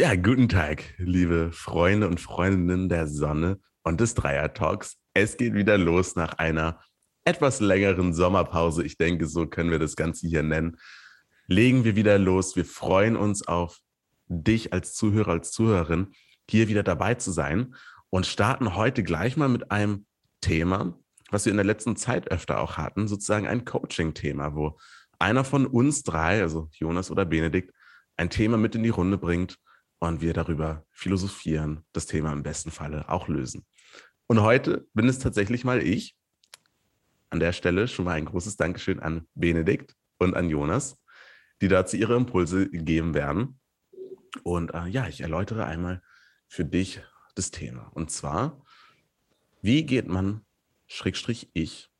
Ja, guten Tag, liebe Freunde und Freundinnen der Sonne und des Dreier-Talks. Es geht wieder los nach einer etwas längeren Sommerpause. Ich denke, so können wir das Ganze hier nennen. Legen wir wieder los. Wir freuen uns auf dich als Zuhörer, als Zuhörerin, hier wieder dabei zu sein und starten heute gleich mal mit einem Thema, was wir in der letzten Zeit öfter auch hatten, sozusagen ein Coaching-Thema, wo einer von uns drei, also Jonas oder Benedikt, ein Thema mit in die Runde bringt und wir darüber philosophieren, das Thema im besten Falle auch lösen. Und heute bin es tatsächlich mal ich. An der Stelle schon mal ein großes Dankeschön an Benedikt und an Jonas, die dazu ihre Impulse geben werden. Und äh, ja, ich erläutere einmal für dich das Thema. Und zwar, wie geht man, Schrägstrich ich,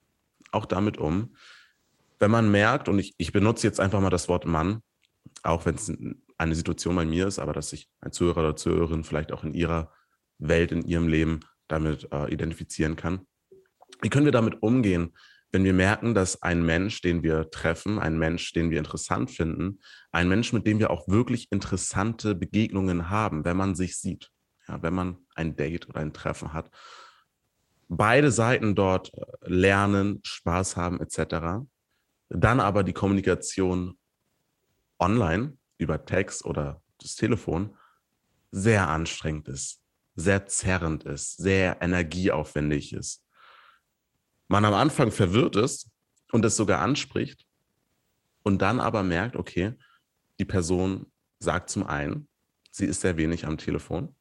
auch damit um, wenn man merkt, und ich, ich benutze jetzt einfach mal das Wort Mann, auch wenn es eine Situation bei mir ist, aber dass sich ein Zuhörer oder Zuhörerin vielleicht auch in ihrer Welt, in ihrem Leben damit äh, identifizieren kann. Wie können wir damit umgehen, wenn wir merken, dass ein Mensch, den wir treffen, ein Mensch, den wir interessant finden, ein Mensch, mit dem wir auch wirklich interessante Begegnungen haben, wenn man sich sieht, ja, wenn man ein Date oder ein Treffen hat, beide Seiten dort äh, lernen, Spaß haben etc., dann aber die Kommunikation online über Text oder das Telefon sehr anstrengend ist, sehr zerrend ist, sehr energieaufwendig ist. Man am Anfang verwirrt ist und es sogar anspricht und dann aber merkt, okay, die Person sagt zum einen, sie ist sehr wenig am Telefon,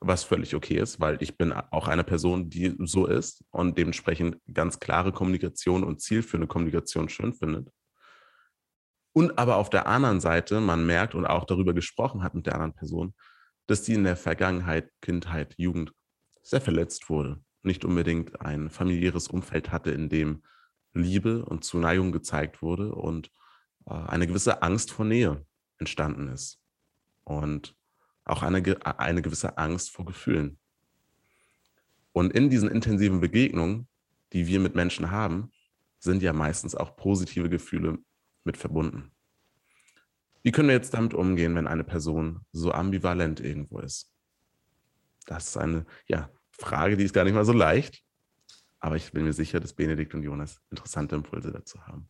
was völlig okay ist, weil ich bin auch eine Person, die so ist und dementsprechend ganz klare Kommunikation und zielführende Kommunikation schön findet. Und aber auf der anderen Seite, man merkt und auch darüber gesprochen hat mit der anderen Person, dass die in der Vergangenheit, Kindheit, Jugend sehr verletzt wurde. Nicht unbedingt ein familiäres Umfeld hatte, in dem Liebe und Zuneigung gezeigt wurde und äh, eine gewisse Angst vor Nähe entstanden ist. Und auch eine, eine gewisse Angst vor Gefühlen. Und in diesen intensiven Begegnungen, die wir mit Menschen haben, sind ja meistens auch positive Gefühle mit verbunden. Wie können wir jetzt damit umgehen, wenn eine Person so ambivalent irgendwo ist? Das ist eine ja, Frage, die ist gar nicht mal so leicht. Aber ich bin mir sicher, dass Benedikt und Jonas interessante Impulse dazu haben.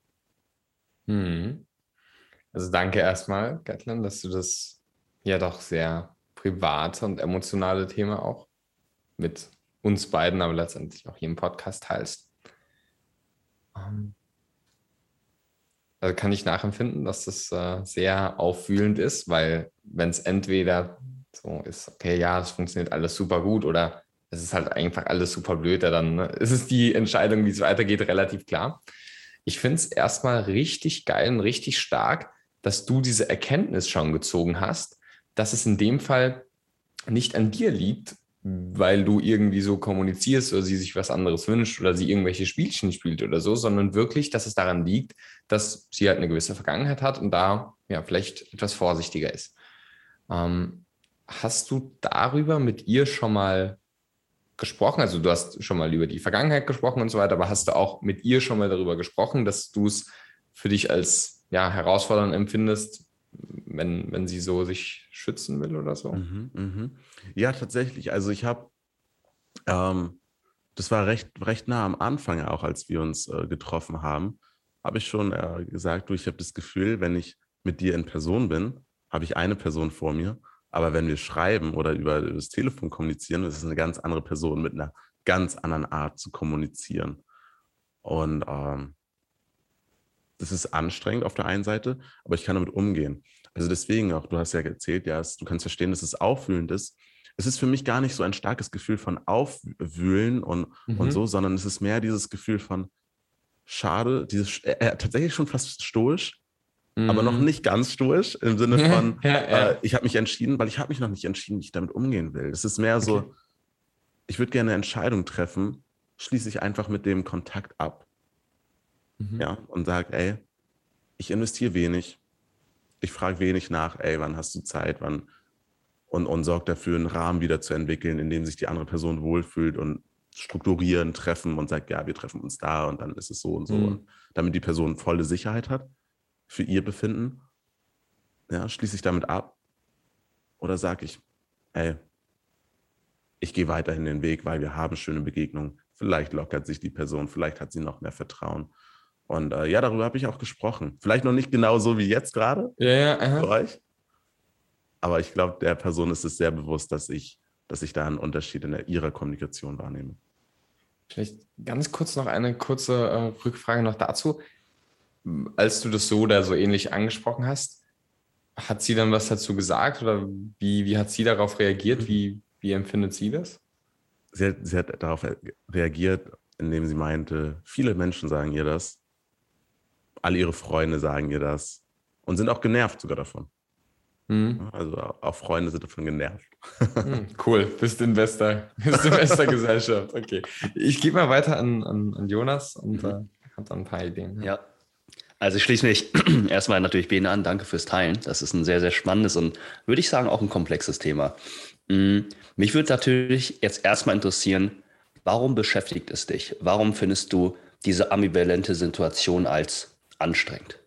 Hm. Also danke erstmal, Gatlin, dass du das ja doch sehr private und emotionale Thema auch mit uns beiden, aber letztendlich auch hier im Podcast teilst. Ähm, also kann ich nachempfinden, dass das äh, sehr auffühlend ist, weil wenn es entweder so ist, okay, ja, es funktioniert alles super gut oder es ist halt einfach alles super blöd, dann ne, ist es die Entscheidung, wie es weitergeht, relativ klar. Ich finde es erstmal richtig geil und richtig stark, dass du diese Erkenntnis schon gezogen hast, dass es in dem Fall nicht an dir liegt, weil du irgendwie so kommunizierst oder sie sich was anderes wünscht oder sie irgendwelche Spielchen spielt oder so, sondern wirklich, dass es daran liegt, dass sie halt eine gewisse Vergangenheit hat und da ja vielleicht etwas vorsichtiger ist. Ähm, hast du darüber mit ihr schon mal gesprochen? Also du hast schon mal über die Vergangenheit gesprochen und so weiter, aber hast du auch mit ihr schon mal darüber gesprochen, dass du es für dich als ja, herausfordernd empfindest, wenn, wenn sie so sich schützen will oder so. Mhm, mh. Ja, tatsächlich. Also ich habe, ähm, das war recht, recht nah am Anfang auch, als wir uns äh, getroffen haben, habe ich schon äh, gesagt, du, ich habe das Gefühl, wenn ich mit dir in Person bin, habe ich eine Person vor mir. Aber wenn wir schreiben oder über das Telefon kommunizieren, ist eine ganz andere Person mit einer ganz anderen Art zu kommunizieren. Und ähm, das ist anstrengend auf der einen Seite, aber ich kann damit umgehen. Also deswegen auch, du hast ja erzählt, ja, du kannst verstehen, dass es aufwühlend ist. Es ist für mich gar nicht so ein starkes Gefühl von Aufwühlen und, mhm. und so, sondern es ist mehr dieses Gefühl von schade, dieses äh, äh tatsächlich schon fast stoisch, mhm. aber noch mhm. nicht ganz stoisch im Sinne von, ja, ja. Äh, ich habe mich entschieden, weil ich habe mich noch nicht entschieden, wie ich damit umgehen will. Es ist mehr okay. so, ich würde gerne eine Entscheidung treffen, schließe ich einfach mit dem Kontakt ab mhm. ja, und sagt, ey, ich investiere wenig, ich frage wenig nach, ey, wann hast du Zeit, wann und, und sorgt dafür, einen Rahmen wieder zu entwickeln, in dem sich die andere Person wohlfühlt und strukturieren, treffen und sagt, ja, wir treffen uns da und dann ist es so und so. Mhm. Und damit die Person volle Sicherheit hat für ihr Befinden, ja, schließe ich damit ab oder sage ich, ey, ich gehe weiterhin den Weg, weil wir haben schöne Begegnungen. Vielleicht lockert sich die Person, vielleicht hat sie noch mehr Vertrauen. Und äh, ja, darüber habe ich auch gesprochen. Vielleicht noch nicht genau so wie jetzt gerade ja, ja, euch. Aber ich glaube, der Person ist es sehr bewusst, dass ich, dass ich da einen Unterschied in der, ihrer Kommunikation wahrnehme. Vielleicht ganz kurz noch eine kurze äh, Rückfrage noch dazu. Als du das so oder so ähnlich angesprochen hast, hat sie dann was dazu gesagt oder wie, wie hat sie darauf reagiert? Mhm. Wie, wie empfindet sie das? Sie hat, sie hat darauf reagiert, indem sie meinte, viele Menschen sagen ihr das, alle ihre Freunde sagen ihr das und sind auch genervt sogar davon. Mhm. Also auch Freunde sind davon genervt. Mhm, cool, bist in bester, bist in bester Gesellschaft. Okay. Ich gebe mal weiter an, an, an Jonas und mhm. äh, habe dann ein paar Ideen. Ja. Also ich schließe mich erstmal natürlich Bene an. Danke fürs Teilen. Das ist ein sehr, sehr spannendes und würde ich sagen auch ein komplexes Thema. Mhm. Mich würde natürlich jetzt erstmal interessieren, warum beschäftigt es dich? Warum findest du diese ambivalente Situation als anstrengend?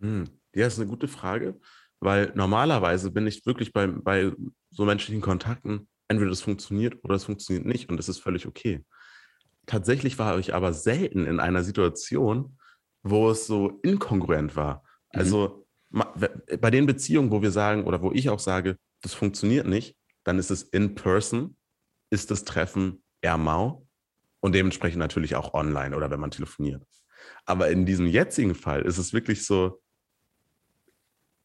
Hm. Ja, ist eine gute Frage, weil normalerweise bin ich wirklich bei, bei so menschlichen Kontakten, entweder das funktioniert oder es funktioniert nicht und das ist völlig okay. Tatsächlich war ich aber selten in einer Situation, wo es so inkongruent war. Mhm. Also bei den Beziehungen, wo wir sagen oder wo ich auch sage, das funktioniert nicht, dann ist es in person, ist das Treffen eher mau und dementsprechend natürlich auch online oder wenn man telefoniert. Aber in diesem jetzigen Fall ist es wirklich so,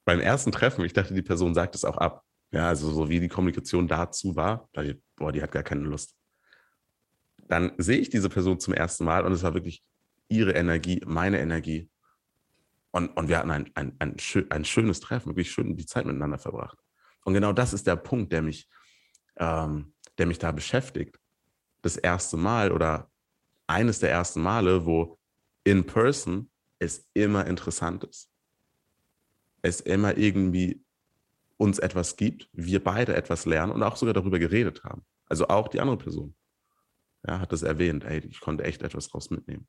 beim ersten Treffen, ich dachte, die Person sagt es auch ab. Ja, also so wie die Kommunikation dazu war, da ich, boah, die hat gar keine Lust. Dann sehe ich diese Person zum ersten Mal und es war wirklich ihre Energie, meine Energie. Und, und wir hatten ein, ein, ein, ein schönes Treffen, wirklich schön die Zeit miteinander verbracht. Und genau das ist der Punkt, der mich, ähm, der mich da beschäftigt. Das erste Mal oder eines der ersten Male, wo in person es immer interessant ist. Es immer irgendwie uns etwas gibt, wir beide etwas lernen und auch sogar darüber geredet haben. Also auch die andere Person ja, hat das erwähnt, ey, ich konnte echt etwas draus mitnehmen.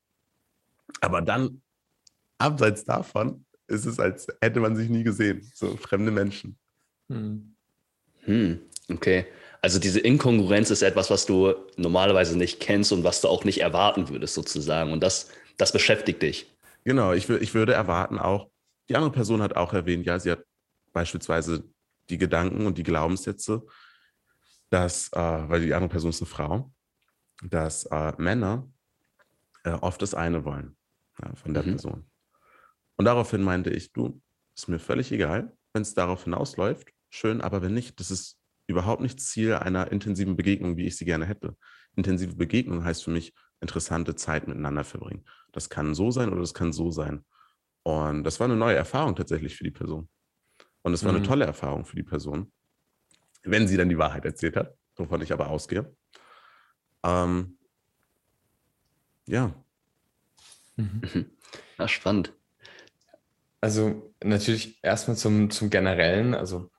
Aber dann, abseits davon, ist es, als hätte man sich nie gesehen, so fremde Menschen. Hm. Hm, okay. Also diese Inkongruenz ist etwas, was du normalerweise nicht kennst und was du auch nicht erwarten würdest, sozusagen. Und das, das beschäftigt dich. Genau, ich, ich würde erwarten auch, die andere Person hat auch erwähnt, ja, sie hat beispielsweise die Gedanken und die Glaubenssätze, dass, äh, weil die andere Person ist eine Frau, dass äh, Männer äh, oft das eine wollen ja, von der mhm. Person. Und daraufhin meinte ich, du, ist mir völlig egal, wenn es darauf hinausläuft, schön, aber wenn nicht, das ist überhaupt nicht Ziel einer intensiven Begegnung, wie ich sie gerne hätte. Intensive Begegnung heißt für mich, interessante Zeit miteinander verbringen. Das kann so sein oder das kann so sein. Und das war eine neue Erfahrung tatsächlich für die Person. Und es war mhm. eine tolle Erfahrung für die Person, wenn sie dann die Wahrheit erzählt hat, wovon ich aber ausgehe. Ähm, ja. Mhm. Ja, spannend. Also natürlich erstmal zum, zum Generellen, also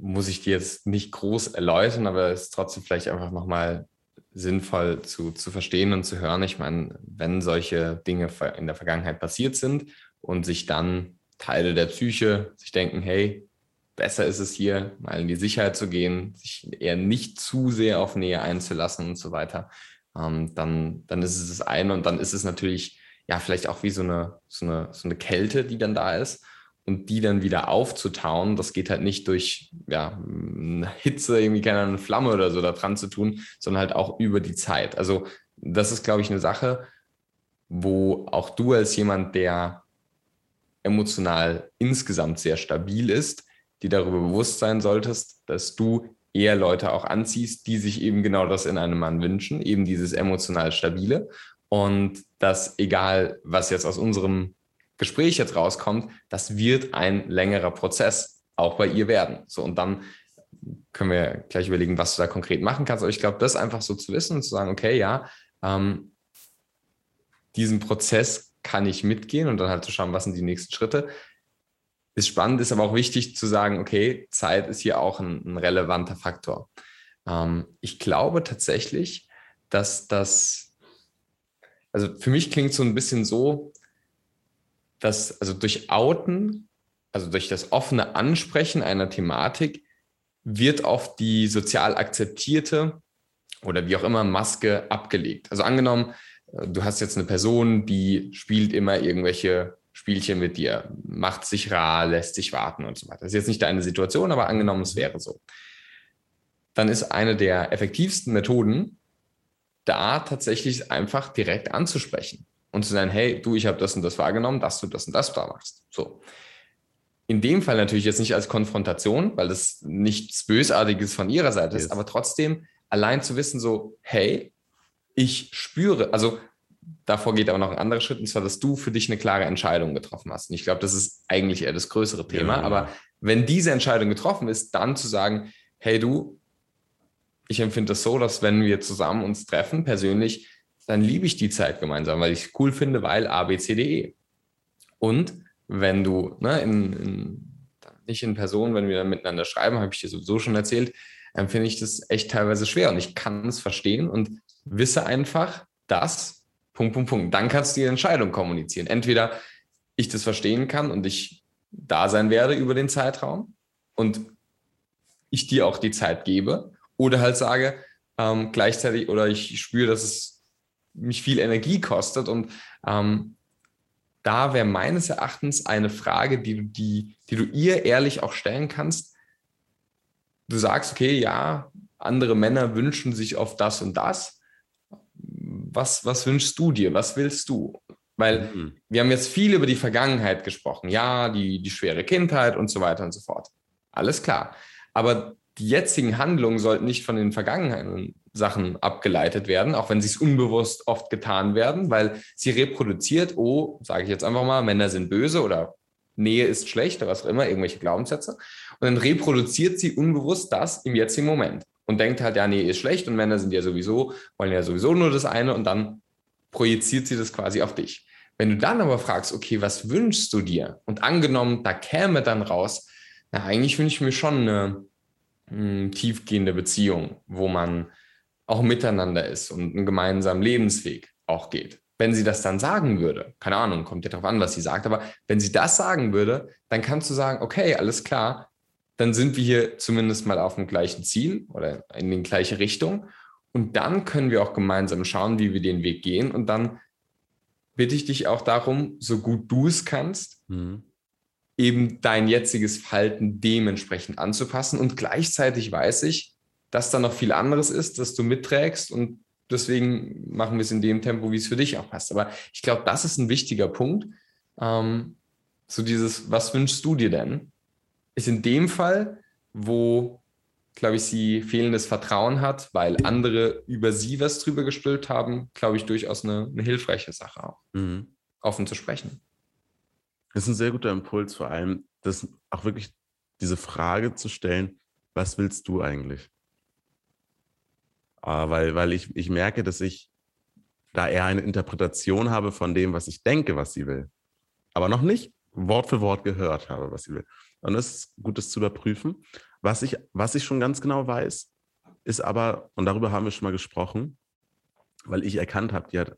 muss ich dir jetzt nicht groß erläutern, aber es ist trotzdem vielleicht einfach nochmal sinnvoll zu, zu verstehen und zu hören. Ich meine, wenn solche Dinge in der Vergangenheit passiert sind und sich dann Teile der Psyche sich denken, hey, besser ist es hier, mal in die Sicherheit zu gehen, sich eher nicht zu sehr auf Nähe einzulassen und so weiter, ähm, dann, dann ist es das eine und dann ist es natürlich ja vielleicht auch wie so eine, so eine, so eine Kälte, die dann da ist und die dann wieder aufzutauen, das geht halt nicht durch ja, Hitze, irgendwie keine eine Flamme oder so da dran zu tun, sondern halt auch über die Zeit. Also das ist, glaube ich, eine Sache, wo auch du als jemand, der emotional insgesamt sehr stabil ist, die darüber bewusst sein solltest, dass du eher Leute auch anziehst, die sich eben genau das in einem Mann wünschen, eben dieses emotional stabile. Und dass egal, was jetzt aus unserem Gespräch jetzt rauskommt, das wird ein längerer Prozess auch bei ihr werden. So, und dann können wir gleich überlegen, was du da konkret machen kannst. Aber ich glaube, das einfach so zu wissen und zu sagen, okay, ja, ähm, diesen Prozess kann ich mitgehen und dann halt zu schauen, was sind die nächsten Schritte. Ist spannend, ist aber auch wichtig zu sagen, okay, Zeit ist hier auch ein, ein relevanter Faktor. Ähm, ich glaube tatsächlich, dass das, also für mich klingt so ein bisschen so, dass also durch Outen, also durch das offene Ansprechen einer Thematik, wird auf die sozial akzeptierte oder wie auch immer Maske abgelegt. Also angenommen, äh, du hast jetzt eine Person, die spielt immer irgendwelche Spielchen mit dir, macht sich rar, lässt sich warten und so weiter. Das ist jetzt nicht deine Situation, aber angenommen, es wäre so. Dann ist eine der effektivsten Methoden, da tatsächlich einfach direkt anzusprechen und zu sagen, hey, du, ich habe das und das wahrgenommen, dass du das und das da machst. So. In dem Fall natürlich jetzt nicht als Konfrontation, weil das nichts Bösartiges von ihrer Seite ist, yes. aber trotzdem allein zu wissen, so, hey, ich spüre, also davor geht aber noch ein anderer Schritt, und zwar, dass du für dich eine klare Entscheidung getroffen hast. Und ich glaube, das ist eigentlich eher das größere Thema. Ja, aber wenn diese Entscheidung getroffen ist, dann zu sagen, hey du, ich empfinde das so, dass wenn wir zusammen uns treffen, persönlich, dann liebe ich die Zeit gemeinsam, weil ich es cool finde, weil A, B, C, D, E. Und wenn du, ne, in, in, nicht in Person, wenn wir dann miteinander schreiben, habe ich dir sowieso schon erzählt, empfinde ich das echt teilweise schwer und ich kann es verstehen und wisse einfach, dass, Punkt, Punkt, Punkt, dann kannst du die Entscheidung kommunizieren. Entweder ich das verstehen kann und ich da sein werde über den Zeitraum und ich dir auch die Zeit gebe oder halt sage, ähm, gleichzeitig oder ich spüre, dass es mich viel Energie kostet und ähm, da wäre meines Erachtens eine Frage, die du, die, die du ihr ehrlich auch stellen kannst, du sagst, okay, ja, andere Männer wünschen sich oft das und das. Was, was wünschst du dir? Was willst du? Weil mhm. wir haben jetzt viel über die Vergangenheit gesprochen. Ja, die, die schwere Kindheit und so weiter und so fort. Alles klar. Aber die jetzigen Handlungen sollten nicht von den vergangenen Sachen abgeleitet werden, auch wenn sie es unbewusst oft getan werden, weil sie reproduziert, oh, sage ich jetzt einfach mal, Männer sind böse oder Nähe ist schlecht oder was auch immer, irgendwelche Glaubenssätze. Und dann reproduziert sie unbewusst das im jetzigen Moment und denkt halt, ja, Nähe ist schlecht und Männer sind ja sowieso, wollen ja sowieso nur das eine und dann projiziert sie das quasi auf dich. Wenn du dann aber fragst, okay, was wünschst du dir? Und angenommen, da käme dann raus, na, eigentlich wünsche ich mir schon eine mh, hm, tiefgehende Beziehung, wo man auch miteinander ist und einen gemeinsamen Lebensweg auch geht wenn sie das dann sagen würde, keine Ahnung, kommt ja darauf an, was sie sagt, aber wenn sie das sagen würde, dann kannst du sagen, okay, alles klar, dann sind wir hier zumindest mal auf dem gleichen Ziel oder in die gleiche Richtung. Und dann können wir auch gemeinsam schauen, wie wir den Weg gehen. Und dann bitte ich dich auch darum, so gut du es kannst, mhm. eben dein jetziges Verhalten dementsprechend anzupassen. Und gleichzeitig weiß ich, dass da noch viel anderes ist, das du mitträgst und deswegen machen wir es in dem Tempo, wie es für dich auch passt. Aber ich glaube, das ist ein wichtiger Punkt. Ähm, so dieses, was wünschst du dir denn? Ist in dem Fall, wo, glaube ich, sie fehlendes Vertrauen hat, weil andere über sie was drüber gestülpt haben, glaube ich, durchaus eine, eine hilfreiche Sache auch. Mhm. Offen zu sprechen. Das ist ein sehr guter Impuls, vor allem, das auch wirklich diese Frage zu stellen, was willst du eigentlich? Ah, weil, weil ich, ich merke, dass ich da eher eine Interpretation habe von dem, was ich denke, was sie will. Aber noch nicht Wort für Wort gehört habe, was sie will. Und das ist gut, das zu überprüfen. Was ich, was ich schon ganz genau weiß, ist aber, und darüber haben wir schon mal gesprochen, weil ich erkannt habe, die hat,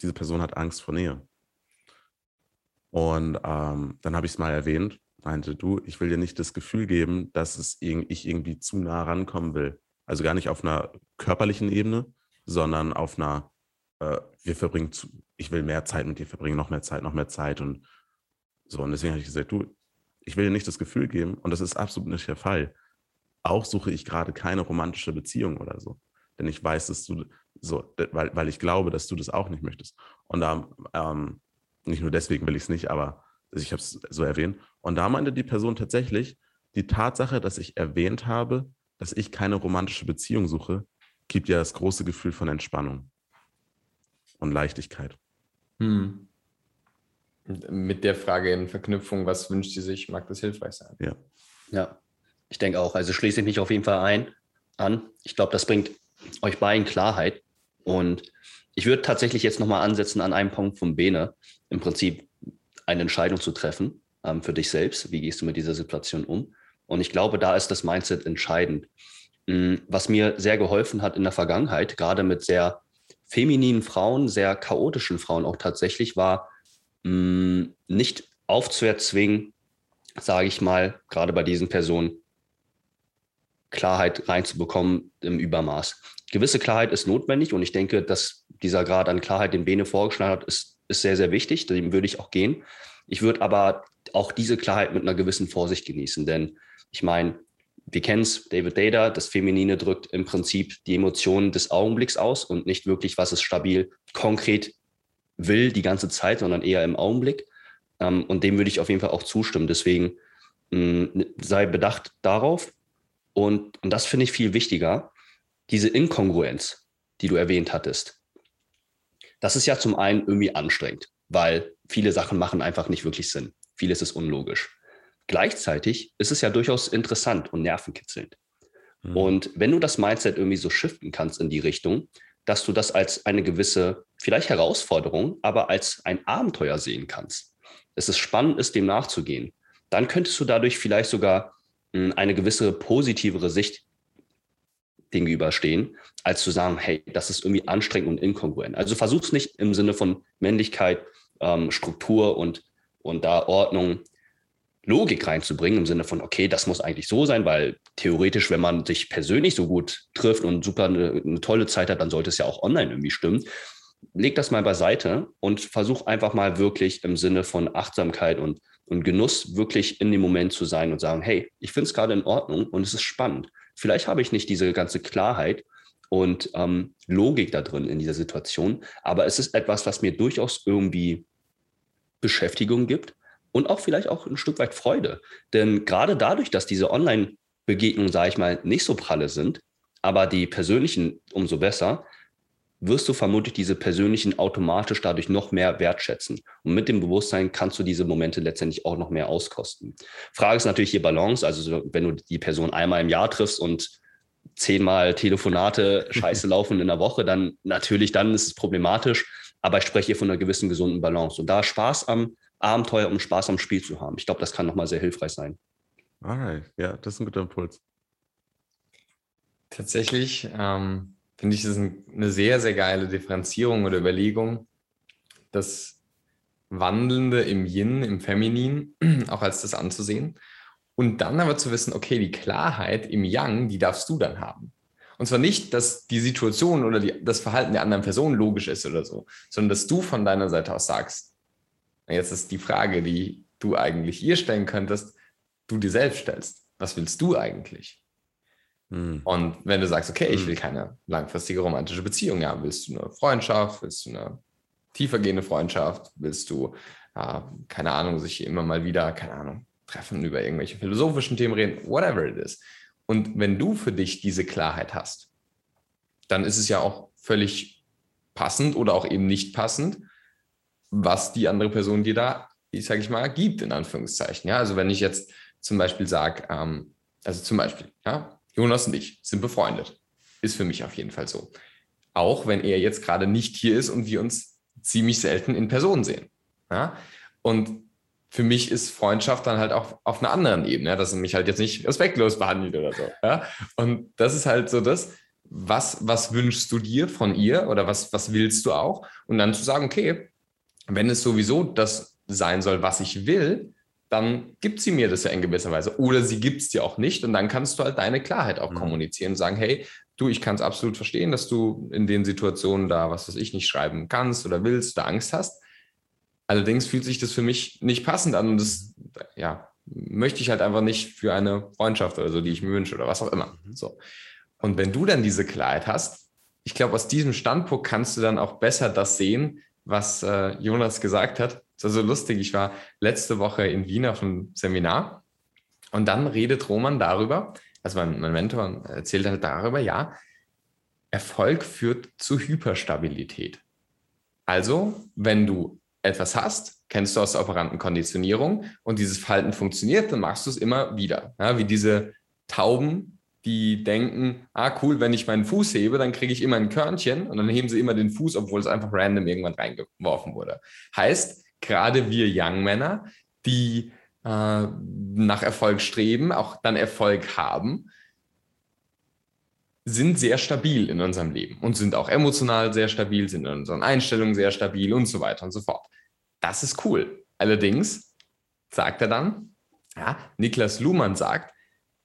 diese Person hat Angst vor Nähe. Und ähm, dann habe ich es mal erwähnt, meinte du, ich will dir nicht das Gefühl geben, dass es ich irgendwie zu nah rankommen will. Also gar nicht auf einer körperlichen Ebene, sondern auf einer, äh, wir verbringen, zu, ich will mehr Zeit mit dir verbringen, noch mehr Zeit, noch mehr Zeit und so. Und deswegen habe ich gesagt, du, ich will dir nicht das Gefühl geben, und das ist absolut nicht der Fall. Auch suche ich gerade keine romantische Beziehung oder so. Denn ich weiß, dass du so, weil, weil ich glaube, dass du das auch nicht möchtest. Und da, ähm, nicht nur deswegen will ich es nicht, aber ich habe es so erwähnt. Und da meinte die Person tatsächlich, die Tatsache, dass ich erwähnt habe, dass ich keine romantische Beziehung suche, gibt ja das große Gefühl von Entspannung und Leichtigkeit. Hm. Mit der Frage in Verknüpfung, was wünscht sie sich, mag das hilfreich sein. Ja. Ja, ich denke auch. Also schließe ich mich auf jeden Fall ein an. Ich glaube, das bringt euch beiden Klarheit. Und ich würde tatsächlich jetzt nochmal ansetzen an einem Punkt von Bene, im Prinzip eine Entscheidung zu treffen ähm, für dich selbst. Wie gehst du mit dieser Situation um? Und ich glaube, da ist das Mindset entscheidend. Mm, was mir sehr geholfen hat in der Vergangenheit, gerade mit sehr femininen Frauen, sehr chaotischen Frauen auch tatsächlich, war mm, nicht aufzuerzwingen, sage ich mal, gerade bei diesen Personen, Klarheit reinzubekommen im Übermaß. Gewisse Klarheit ist notwendig und ich denke, dass dieser Grad an Klarheit, den Bene vorgeschlagen hat, ist, ist sehr, sehr wichtig. Dem würde ich auch gehen. Ich würde aber auch diese Klarheit mit einer gewissen Vorsicht genießen, denn ich meine, wir kennen es, David Data, das Feminine drückt im Prinzip die Emotionen des Augenblicks aus und nicht wirklich, was es stabil konkret will die ganze Zeit, sondern eher im Augenblick. Ähm, und dem würde ich auf jeden Fall auch zustimmen. Deswegen mh, sei bedacht darauf. Und, und das finde ich viel wichtiger, diese Inkongruenz, die du erwähnt hattest. Das ist ja zum einen irgendwie anstrengend, weil viele Sachen machen einfach nicht wirklich Sinn. Vieles ist unlogisch. Gleichzeitig ist es ja durchaus interessant und nervenkitzelnd. Mhm. Und wenn du das Mindset irgendwie so shiften kannst in die Richtung, dass du das als eine gewisse, vielleicht Herausforderung, aber als ein Abenteuer sehen kannst. Es ist spannend, ist dem nachzugehen. Dann könntest du dadurch vielleicht sogar hm, eine gewisse positivere Sicht gegenüberstehen, als zu sagen, hey, das ist irgendwie anstrengend und inkongruent. Also versuch es nicht im Sinne von Männlichkeit, ähm, Struktur und, und da Ordnung Logik reinzubringen, im Sinne von, okay, das muss eigentlich so sein, weil theoretisch, wenn man sich persönlich so gut trifft und super eine, eine tolle Zeit hat, dann sollte es ja auch online irgendwie stimmen. Leg das mal beiseite und versuch einfach mal wirklich im Sinne von Achtsamkeit und, und Genuss wirklich in dem Moment zu sein und sagen, hey, ich finde es gerade in Ordnung und es ist spannend. Vielleicht habe ich nicht diese ganze Klarheit und ähm, Logik da drin in dieser Situation, aber es ist etwas, was mir durchaus irgendwie Beschäftigung gibt und auch vielleicht auch ein Stück weit Freude. Denn gerade dadurch, dass diese Online-Begegnungen, sage ich mal, nicht so pralle sind, aber die persönlichen umso besser, wirst du vermutlich diese persönlichen automatisch dadurch noch mehr wertschätzen. Und mit dem Bewusstsein kannst du diese Momente letztendlich auch noch mehr auskosten. Frage ist natürlich hier Balance. Also wenn du die Person einmal im Jahr triffst und zehnmal Telefonate scheiße laufen in der Woche, dann natürlich, dann ist es problematisch. Aber ich spreche hier von einer gewissen gesunden Balance. Und da Spaß am Abenteuer, um Spaß am Spiel zu haben. Ich glaube, das kann nochmal sehr hilfreich sein. Alright, ja, das ist ein guter Impuls. Tatsächlich ähm, finde ich das eine sehr, sehr geile Differenzierung oder Überlegung, das Wandelnde im Yin, im Feminin, auch als das anzusehen. Und dann aber zu wissen, okay, die Klarheit im Yang, die darfst du dann haben. Und zwar nicht, dass die Situation oder die, das Verhalten der anderen Person logisch ist oder so, sondern dass du von deiner Seite aus sagst, Jetzt ist die Frage, die du eigentlich ihr stellen könntest, du dir selbst stellst. Was willst du eigentlich? Hm. Und wenn du sagst, okay, ich hm. will keine langfristige romantische Beziehung haben, willst du eine Freundschaft, willst du eine tiefergehende Freundschaft, willst du, äh, keine Ahnung, sich immer mal wieder, keine Ahnung, treffen, über irgendwelche philosophischen Themen reden, whatever it is. Und wenn du für dich diese Klarheit hast, dann ist es ja auch völlig passend oder auch eben nicht passend, was die andere Person dir da, ich sage ich mal, gibt, in Anführungszeichen. Ja, also wenn ich jetzt zum Beispiel sage, ähm, also zum Beispiel, ja, Jonas und ich sind befreundet. Ist für mich auf jeden Fall so. Auch wenn er jetzt gerade nicht hier ist und wir uns ziemlich selten in Person sehen. Ja? Und für mich ist Freundschaft dann halt auch auf einer anderen Ebene, dass er mich halt jetzt nicht respektlos behandelt oder so. Ja? Und das ist halt so das, was, was wünschst du dir von ihr oder was, was willst du auch? Und dann zu sagen, okay, wenn es sowieso das sein soll, was ich will, dann gibt sie mir das ja in gewisser Weise. Oder sie gibt es dir auch nicht und dann kannst du halt deine Klarheit auch mhm. kommunizieren und sagen, hey, du, ich kann es absolut verstehen, dass du in den Situationen da, was weiß ich, nicht schreiben kannst oder willst oder Angst hast. Allerdings fühlt sich das für mich nicht passend an und das, ja, möchte ich halt einfach nicht für eine Freundschaft oder so, die ich mir wünsche oder was auch immer. Mhm. So. Und wenn du dann diese Klarheit hast, ich glaube, aus diesem Standpunkt kannst du dann auch besser das sehen, was äh, Jonas gesagt hat. Das war so lustig. Ich war letzte Woche in Wien auf einem Seminar und dann redet Roman darüber, also mein, mein Mentor erzählt halt darüber, ja, Erfolg führt zu Hyperstabilität. Also, wenn du etwas hast, kennst du aus der operanten Konditionierung und dieses Verhalten funktioniert, dann machst du es immer wieder. Ja, wie diese Tauben, die denken, ah cool, wenn ich meinen Fuß hebe, dann kriege ich immer ein Körnchen und dann heben sie immer den Fuß, obwohl es einfach random irgendwann reingeworfen wurde. Heißt, gerade wir Young-Männer, die äh, nach Erfolg streben, auch dann Erfolg haben, sind sehr stabil in unserem Leben und sind auch emotional sehr stabil, sind in unseren Einstellungen sehr stabil und so weiter und so fort. Das ist cool. Allerdings sagt er dann, ja, Niklas Luhmann sagt,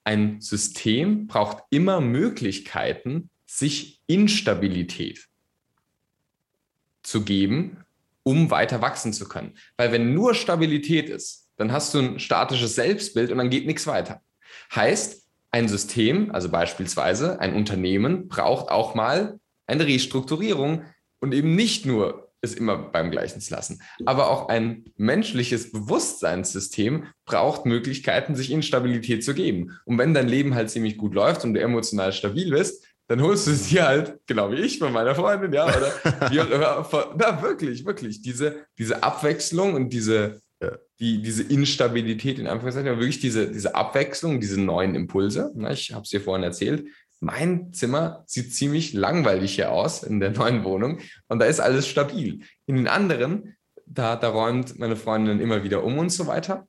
ein System braucht immer Möglichkeiten, sich Instabilität zu geben, um weiter wachsen zu können. Weil wenn nur Stabilität ist, dann hast du ein statisches Selbstbild und dann geht nichts weiter. Heißt, ein System, also beispielsweise ein Unternehmen, braucht auch mal eine Restrukturierung und eben nicht nur es immer beim Gleichen zu lassen. Aber auch ein menschliches Bewusstseinssystem braucht Möglichkeiten, sich Instabilität zu geben. Und wenn dein Leben halt ziemlich gut läuft und du emotional stabil bist, dann holst du es dir halt, genau wie ich von meiner Freundin, ja, oder auch immer. Na, wirklich, wirklich. Diese, diese Abwechslung und diese, ja. die, diese Instabilität in Anführungszeichen, wirklich diese, diese Abwechslung, diese neuen Impulse. Na, ich habe es dir vorhin erzählt. Mein Zimmer sieht ziemlich langweilig hier aus in der neuen Wohnung und da ist alles stabil. In den anderen, da, da räumt meine Freundin immer wieder um und so weiter.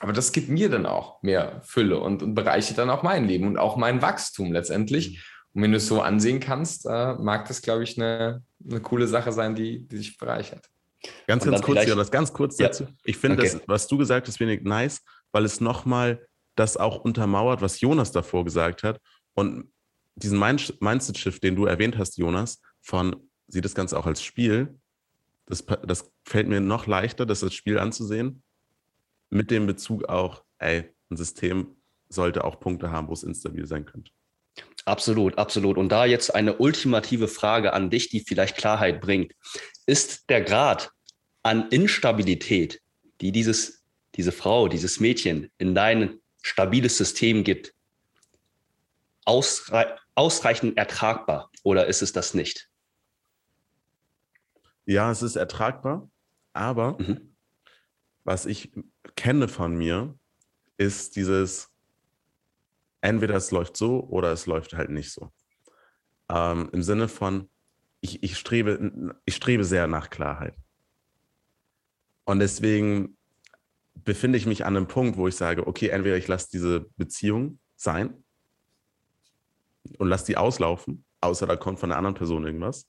Aber das gibt mir dann auch mehr Fülle und, und bereichert dann auch mein Leben und auch mein Wachstum letztendlich. Und wenn du es so ansehen kannst, äh, mag das, glaube ich, eine, eine coole Sache sein, die, die dich bereichert. Ganz, ganz kurz, Jonas, ganz kurz ja. dazu. Ich finde, okay. das, was du gesagt hast, wenig nice, weil es nochmal das auch untermauert, was Jonas davor gesagt hat. Und diesen Mindset-Shift, den du erwähnt hast, Jonas, von sieh das Ganze auch als Spiel, das, das fällt mir noch leichter, das als Spiel anzusehen, mit dem Bezug auch, ey, ein System sollte auch Punkte haben, wo es instabil sein könnte. Absolut, absolut. Und da jetzt eine ultimative Frage an dich, die vielleicht Klarheit bringt. Ist der Grad an Instabilität, die dieses, diese Frau, dieses Mädchen in dein stabiles System gibt, ausrei ausreichend ertragbar oder ist es das nicht? Ja, es ist ertragbar, aber mhm. was ich kenne von mir, ist dieses, entweder es läuft so oder es läuft halt nicht so. Ähm, Im Sinne von, ich, ich, strebe, ich strebe sehr nach Klarheit. Und deswegen befinde ich mich an einem Punkt, wo ich sage, okay, entweder ich lasse diese Beziehung sein und lasse die auslaufen, außer da kommt von einer anderen Person irgendwas.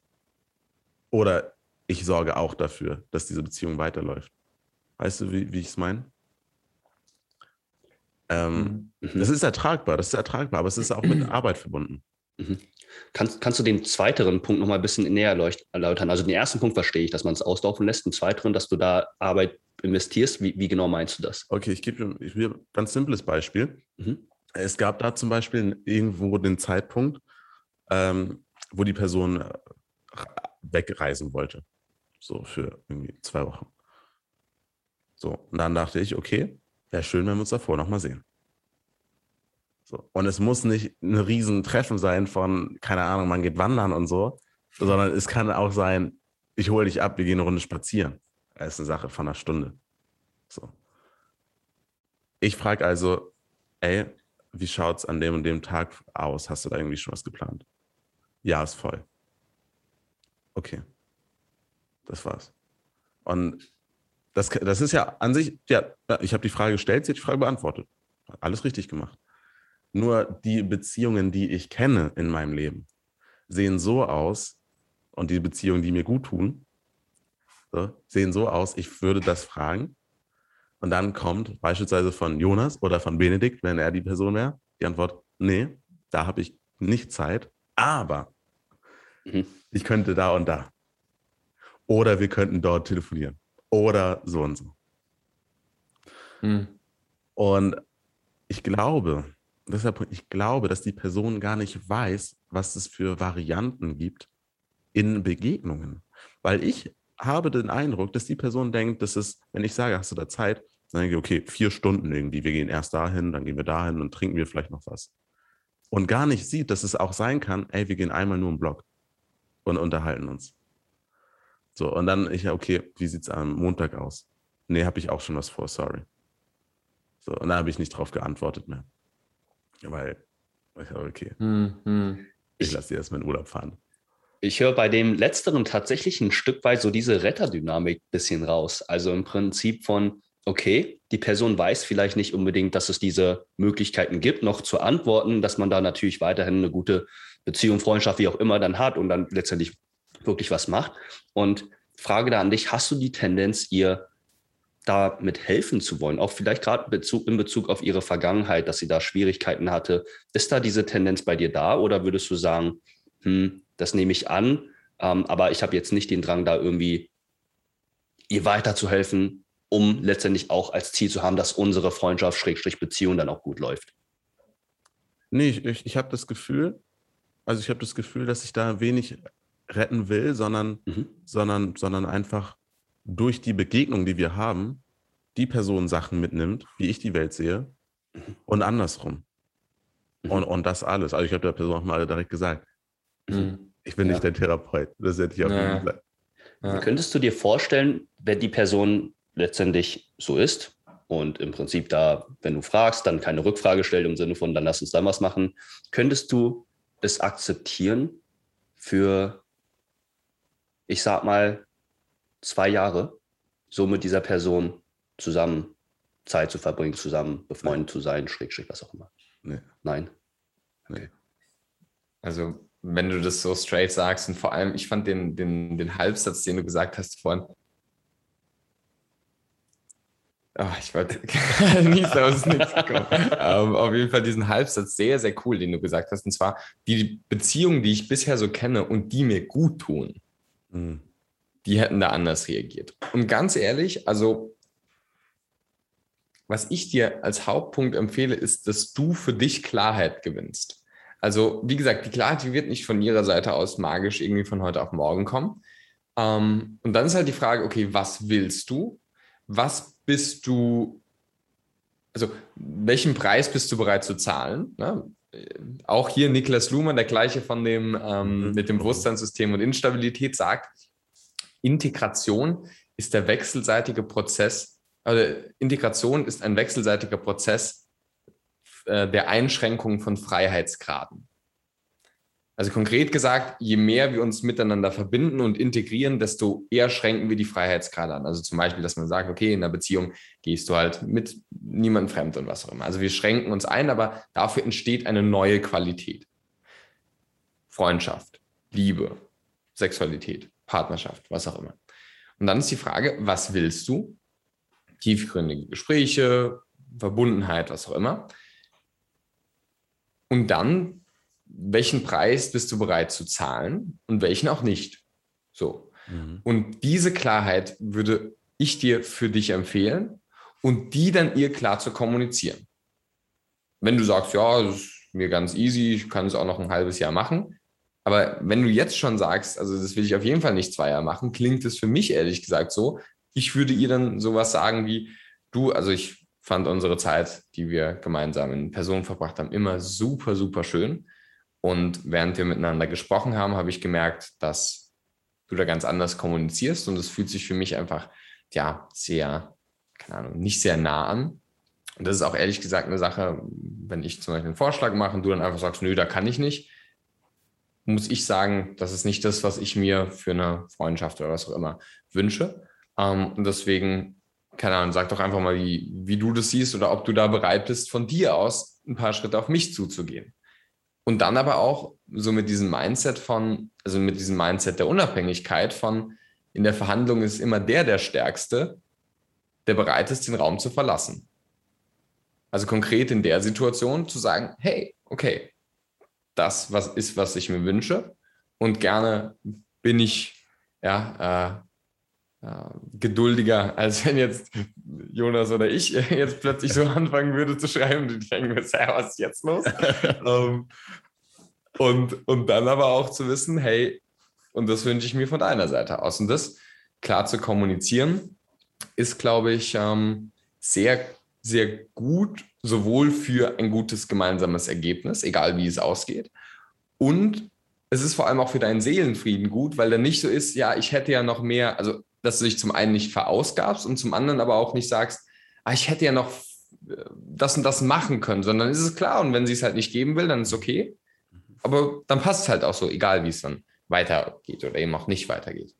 Oder ich sorge auch dafür, dass diese Beziehung weiterläuft. Weißt du, wie, wie ich es meine? Ähm, mhm. Das ist ertragbar, das ist ertragbar, aber es ist auch mit Arbeit verbunden. Mhm. Kannst, kannst du den zweiteren Punkt noch mal ein bisschen näher erläutern? Also den ersten Punkt verstehe ich, dass man es auslaufen lässt. Den zweiteren, dass du da Arbeit investierst. Wie, wie genau meinst du das? Okay, ich gebe dir ein ganz simples Beispiel. Mhm. Es gab da zum Beispiel irgendwo den Zeitpunkt, ähm, wo die Person äh, wegreisen wollte. So für irgendwie zwei Wochen. So, und dann dachte ich, okay, wäre schön, wenn wir uns davor nochmal sehen. So. Und es muss nicht ein Riesentreffen sein von, keine Ahnung, man geht wandern und so, sondern es kann auch sein, ich hole dich ab, wir gehen eine Runde spazieren. Das ist eine Sache von einer Stunde. So. Ich frage also, ey, wie schaut es an dem und dem Tag aus? Hast du da irgendwie schon was geplant? Ja, ist voll. Okay. Das war's. Und das, das ist ja an sich, ja, ich habe die Frage gestellt, sie hat die Frage beantwortet. Alles richtig gemacht. Nur die Beziehungen, die ich kenne in meinem Leben, sehen so aus, und die Beziehungen, die mir gut tun, so, sehen so aus, ich würde das fragen. Und dann kommt beispielsweise von Jonas oder von Benedikt, wenn er die Person wäre, die Antwort, nee, da habe ich nicht Zeit, aber mhm. ich könnte da und da. Oder wir könnten dort telefonieren oder so und so. Hm. Und ich glaube, deshalb, ich glaube, dass die Person gar nicht weiß, was es für Varianten gibt in Begegnungen. Weil ich habe den Eindruck, dass die Person denkt, dass es, wenn ich sage, hast du da Zeit, dann denke ich, okay, vier Stunden irgendwie. Wir gehen erst dahin, dann gehen wir dahin und trinken wir vielleicht noch was. Und gar nicht sieht, dass es auch sein kann, ey, wir gehen einmal nur im Block und unterhalten uns. So, und dann ich, okay, wie sieht es am Montag aus? Nee, habe ich auch schon was vor, sorry. So, und da habe ich nicht drauf geantwortet mehr. Weil, okay, hm, hm. ich lasse dir erstmal in Urlaub fahren. Ich höre bei dem Letzteren tatsächlich ein Stück weit so diese Retterdynamik ein bisschen raus. Also im Prinzip von, okay, die Person weiß vielleicht nicht unbedingt, dass es diese Möglichkeiten gibt, noch zu antworten, dass man da natürlich weiterhin eine gute Beziehung, Freundschaft, wie auch immer dann hat und dann letztendlich wirklich was macht. Und Frage da an dich, hast du die Tendenz, ihr damit helfen zu wollen, auch vielleicht gerade in Bezug auf ihre Vergangenheit, dass sie da Schwierigkeiten hatte. Ist da diese Tendenz bei dir da oder würdest du sagen, hm, das nehme ich an, ähm, aber ich habe jetzt nicht den Drang, da irgendwie ihr weiterzuhelfen, um letztendlich auch als Ziel zu haben, dass unsere Freundschaft, Schrägstrich Beziehung dann auch gut läuft? Nee, ich, ich, ich habe das Gefühl, also ich habe das Gefühl, dass ich da wenig retten will, sondern, mhm. sondern, sondern einfach durch die Begegnung, die wir haben, die Person Sachen mitnimmt, wie ich die Welt sehe, mhm. und andersrum. Mhm. Und, und das alles. Also ich habe der Person auch mal direkt gesagt, mhm. ich bin ja. nicht der Therapeut. Das hätte ich auch ja. gesagt. Ja. Könntest du dir vorstellen, wenn die Person letztendlich so ist und im Prinzip da, wenn du fragst, dann keine Rückfrage stellt im Sinne von, dann lass uns dann was machen, könntest du es akzeptieren für, ich sag mal, zwei Jahre, so mit dieser Person zusammen Zeit zu verbringen, zusammen befreundet zu sein, Schrägstrich, was auch immer. Nee. Nein. Okay. Also, wenn du das so straight sagst und vor allem, ich fand den, den, den Halbsatz, den du gesagt hast vorhin, Oh, ich wollte nicht aus nichts kommen. ähm, auf jeden Fall diesen Halbsatz sehr, sehr cool, den du gesagt hast. Und zwar die Beziehungen, die ich bisher so kenne und die mir gut tun, mhm die hätten da anders reagiert. Und ganz ehrlich, also was ich dir als Hauptpunkt empfehle, ist, dass du für dich Klarheit gewinnst. Also, wie gesagt, die Klarheit die wird nicht von ihrer Seite aus magisch irgendwie von heute auf morgen kommen. Ähm, und dann ist halt die Frage, okay, was willst du? Was bist du, also welchen Preis bist du bereit zu zahlen? Ne? Auch hier Niklas Luhmann, der gleiche von dem ähm, mhm. mit dem Bewusstseinssystem und Instabilität sagt, Integration ist der wechselseitige Prozess, also Integration ist ein wechselseitiger Prozess äh, der Einschränkung von Freiheitsgraden. Also konkret gesagt, je mehr wir uns miteinander verbinden und integrieren, desto eher schränken wir die Freiheitsgrade an. Also zum Beispiel, dass man sagt, okay, in einer Beziehung gehst du halt mit niemandem fremd und was auch immer. Also wir schränken uns ein, aber dafür entsteht eine neue Qualität. Freundschaft, Liebe, Sexualität. Partnerschaft, was auch immer. Und dann ist die Frage, was willst du? Tiefgründige Gespräche, Verbundenheit, was auch immer. Und dann, welchen Preis bist du bereit zu zahlen und welchen auch nicht? So. Mhm. Und diese Klarheit würde ich dir für dich empfehlen und die dann ihr klar zu kommunizieren. Wenn du sagst, ja, das ist mir ganz easy, ich kann es auch noch ein halbes Jahr machen, aber wenn du jetzt schon sagst, also das will ich auf jeden Fall nicht zwei Jahre machen, klingt es für mich ehrlich gesagt so. Ich würde ihr dann sowas sagen wie, du, also ich fand unsere Zeit, die wir gemeinsam in Person verbracht haben, immer super, super schön. Und während wir miteinander gesprochen haben, habe ich gemerkt, dass du da ganz anders kommunizierst und es fühlt sich für mich einfach, ja, sehr, keine Ahnung, nicht sehr nah an. Und das ist auch ehrlich gesagt eine Sache, wenn ich zum Beispiel einen Vorschlag mache und du dann einfach sagst, nö, da kann ich nicht, muss ich sagen, das ist nicht das, was ich mir für eine Freundschaft oder was auch immer wünsche. Ähm, und deswegen, keine Ahnung, sag doch einfach mal, wie, wie du das siehst oder ob du da bereit bist, von dir aus ein paar Schritte auf mich zuzugehen. Und dann aber auch so mit diesem Mindset von, also mit diesem Mindset der Unabhängigkeit von, in der Verhandlung ist immer der der Stärkste, der bereit ist, den Raum zu verlassen. Also konkret in der Situation zu sagen, hey, okay, das was ist, was ich mir wünsche. Und gerne bin ich ja, äh, geduldiger, als wenn jetzt Jonas oder ich jetzt plötzlich so anfangen würde zu schreiben und ich denke mir, was ist jetzt los? um, ähm, und, und dann aber auch zu wissen, hey, und das wünsche ich mir von deiner Seite aus. Und das klar zu kommunizieren, ist, glaube ich, ähm, sehr, sehr gut sowohl für ein gutes gemeinsames Ergebnis, egal wie es ausgeht, und es ist vor allem auch für deinen Seelenfrieden gut, weil dann nicht so ist, ja, ich hätte ja noch mehr, also dass du dich zum einen nicht verausgabst und zum anderen aber auch nicht sagst, ah, ich hätte ja noch äh, das und das machen können, sondern ist es klar und wenn sie es halt nicht geben will, dann ist es okay. Aber dann passt es halt auch so, egal wie es dann weitergeht oder eben auch nicht weitergeht.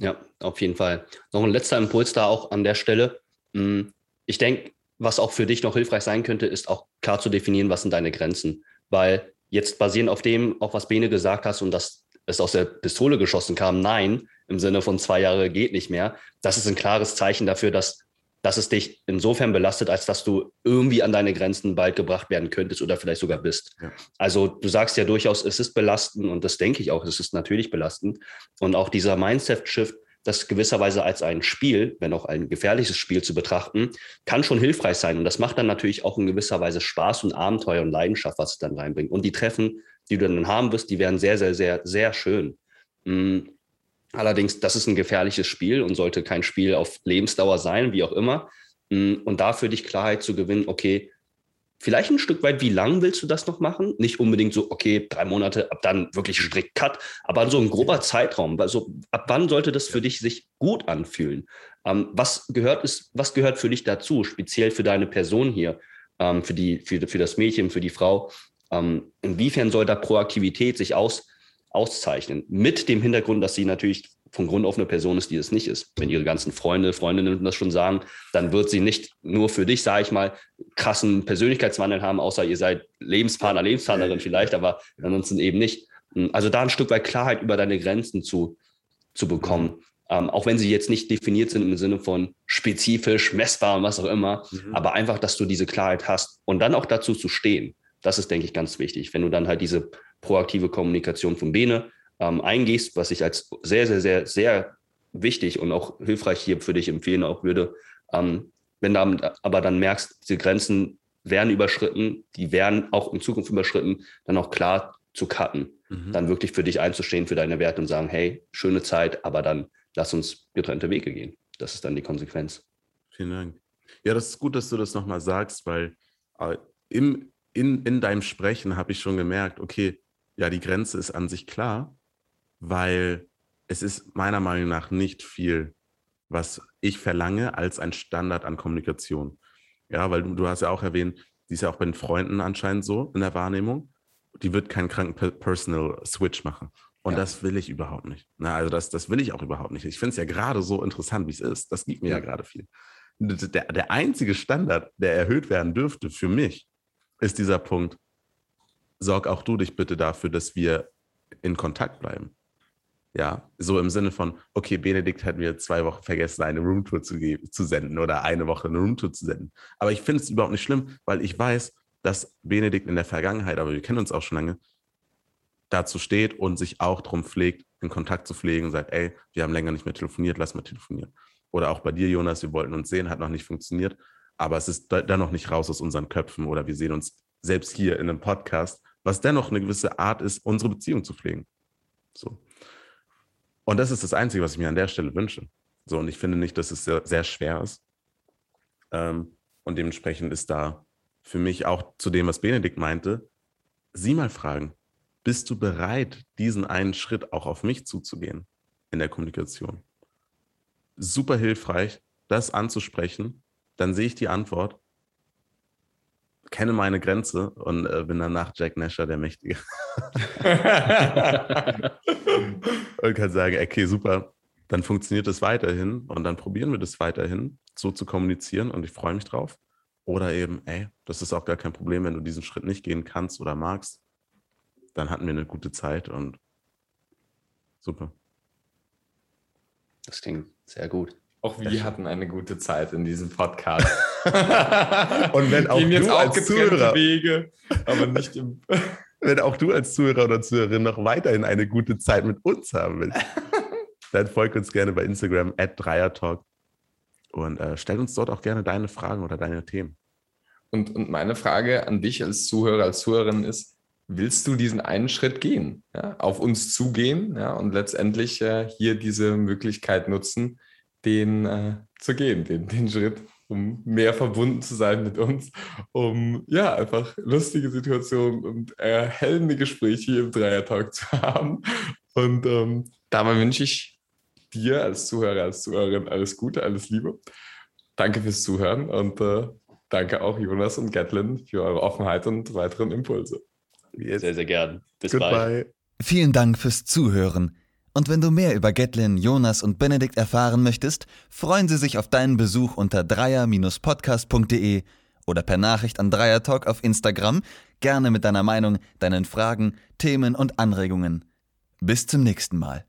Ja, auf jeden Fall. Noch ein letzter Impuls da auch an der Stelle. Hm, ich denke, was auch für dich noch hilfreich sein könnte, ist auch klar zu definieren, was sind deine Grenzen. Weil jetzt basierend auf dem, auch was Bene gesagt hast und dass es aus der Pistole geschossen kam, nein, im Sinne von zwei Jahre geht nicht mehr. Das ist ein klares Zeichen dafür, dass, dass es dich insofern belastet, als dass du irgendwie an deine Grenzen bald gebracht werden könntest oder vielleicht sogar bist. Ja. Also du sagst ja durchaus, es ist belastend und das denke ich auch, es ist natürlich belastend. Und auch dieser Mindset-Shift, das gewisserweise als ein Spiel, wenn auch ein gefährliches Spiel zu betrachten, kann schon hilfreich sein. Und das macht dann natürlich auch in gewisser Weise Spaß und Abenteuer und Leidenschaft, was es dann reinbringt. Und die Treffen, die du dann haben wirst, die werden sehr, sehr, sehr, sehr schön. Mm, allerdings, das ist ein gefährliches Spiel und sollte kein Spiel auf Lebensdauer sein, wie auch immer. Mm, und da für dich Klarheit zu gewinnen, okay, vielleicht ein Stück weit, wie lang willst du das noch machen? Nicht unbedingt so, okay, drei Monate, ab dann wirklich strikt Cut, aber so ein grober Zeitraum. Also ab wann sollte das für dich sich gut anfühlen? Ähm, was gehört ist, was gehört für dich dazu, speziell für deine Person hier, ähm, für die, für, für das Mädchen, für die Frau? Ähm, inwiefern soll da Proaktivität sich aus, auszeichnen? Mit dem Hintergrund, dass sie natürlich von Grund auf eine Person ist, die es nicht ist. Wenn ihre ganzen Freunde, Freundinnen das schon sagen, dann wird sie nicht nur für dich, sage ich mal, krassen Persönlichkeitswandel haben, außer ihr seid Lebenspartner, Lebenspartnerin vielleicht, aber ansonsten eben nicht. Also da ein Stück weit Klarheit über deine Grenzen zu, zu bekommen. Ähm, auch wenn sie jetzt nicht definiert sind im Sinne von spezifisch, messbar und was auch immer, mhm. aber einfach, dass du diese Klarheit hast und dann auch dazu zu stehen. Das ist, denke ich, ganz wichtig. Wenn du dann halt diese proaktive Kommunikation von Bene ähm, eingehst, was ich als sehr, sehr, sehr, sehr wichtig und auch hilfreich hier für dich empfehlen auch würde, ähm, wenn du aber dann merkst, diese Grenzen werden überschritten, die werden auch in Zukunft überschritten, dann auch klar zu cutten, mhm. dann wirklich für dich einzustehen, für deine Werte und sagen, hey, schöne Zeit, aber dann lass uns getrennte Wege gehen. Das ist dann die Konsequenz. Vielen Dank. Ja, das ist gut, dass du das nochmal sagst, weil äh, im, in, in deinem Sprechen habe ich schon gemerkt, okay, ja, die Grenze ist an sich klar, weil es ist meiner Meinung nach nicht viel, was ich verlange als ein Standard an Kommunikation. Ja, weil du, du hast ja auch erwähnt, die ist ja auch bei den Freunden anscheinend so in der Wahrnehmung. Die wird keinen kranken Personal Switch machen. Und ja. das will ich überhaupt nicht. Na, also das, das will ich auch überhaupt nicht. Ich finde es ja gerade so interessant, wie es ist. Das gibt mir ja, ja gerade viel. Der, der einzige Standard, der erhöht werden dürfte für mich, ist dieser Punkt, sorg auch du dich bitte dafür, dass wir in Kontakt bleiben. Ja, so im Sinne von, okay, Benedikt hat mir zwei Wochen vergessen, eine Roomtour zu, zu senden oder eine Woche eine Roomtour zu senden. Aber ich finde es überhaupt nicht schlimm, weil ich weiß, dass Benedikt in der Vergangenheit, aber wir kennen uns auch schon lange, dazu steht und sich auch darum pflegt, in Kontakt zu pflegen und sagt, ey, wir haben länger nicht mehr telefoniert, lass mal telefonieren. Oder auch bei dir, Jonas, wir wollten uns sehen, hat noch nicht funktioniert, aber es ist dann noch nicht raus aus unseren Köpfen oder wir sehen uns selbst hier in einem Podcast, was dennoch eine gewisse Art ist, unsere Beziehung zu pflegen. So. Und das ist das Einzige, was ich mir an der Stelle wünsche. So, und ich finde nicht, dass es sehr, sehr schwer ist. Ähm, und dementsprechend ist da für mich auch zu dem, was Benedikt meinte, sie mal fragen, bist du bereit, diesen einen Schritt auch auf mich zuzugehen in der Kommunikation? Super hilfreich, das anzusprechen. Dann sehe ich die Antwort kenne meine Grenze und äh, bin danach Jack Nasher, der Mächtige. und kann sagen, okay, super, dann funktioniert das weiterhin und dann probieren wir das weiterhin, so zu kommunizieren und ich freue mich drauf. Oder eben, ey, das ist auch gar kein Problem, wenn du diesen Schritt nicht gehen kannst oder magst. Dann hatten wir eine gute Zeit und super. Das klingt sehr gut. Auch wir hatten eine gute Zeit in diesem Podcast. Und wenn auch du auch als Zuhörer, Wege, aber nicht im wenn auch du als Zuhörer oder Zuhörerin noch weiterhin eine gute Zeit mit uns haben willst, dann folg uns gerne bei Instagram at Dreiertalk und äh, stell uns dort auch gerne deine Fragen oder deine Themen. Und, und meine Frage an dich als Zuhörer, als Zuhörerin ist, willst du diesen einen Schritt gehen, ja, auf uns zugehen ja, und letztendlich äh, hier diese Möglichkeit nutzen, den äh, zu gehen, den, den Schritt, um mehr verbunden zu sein mit uns, um ja einfach lustige Situationen und erhellende Gespräche hier im Dreiertalk zu haben. Und ähm, dabei wünsche ich dir als Zuhörer, als Zuhörerin alles Gute, alles Liebe. Danke fürs Zuhören und äh, danke auch Jonas und Gatlin für eure Offenheit und weiteren Impulse. Yes. Sehr, sehr gern. Bis Goodbye. bald. Vielen Dank fürs Zuhören. Und wenn du mehr über Gatlin, Jonas und Benedikt erfahren möchtest, freuen sie sich auf deinen Besuch unter dreier-podcast.de oder per Nachricht an Dreiertalk auf Instagram, gerne mit deiner Meinung, deinen Fragen, Themen und Anregungen. Bis zum nächsten Mal.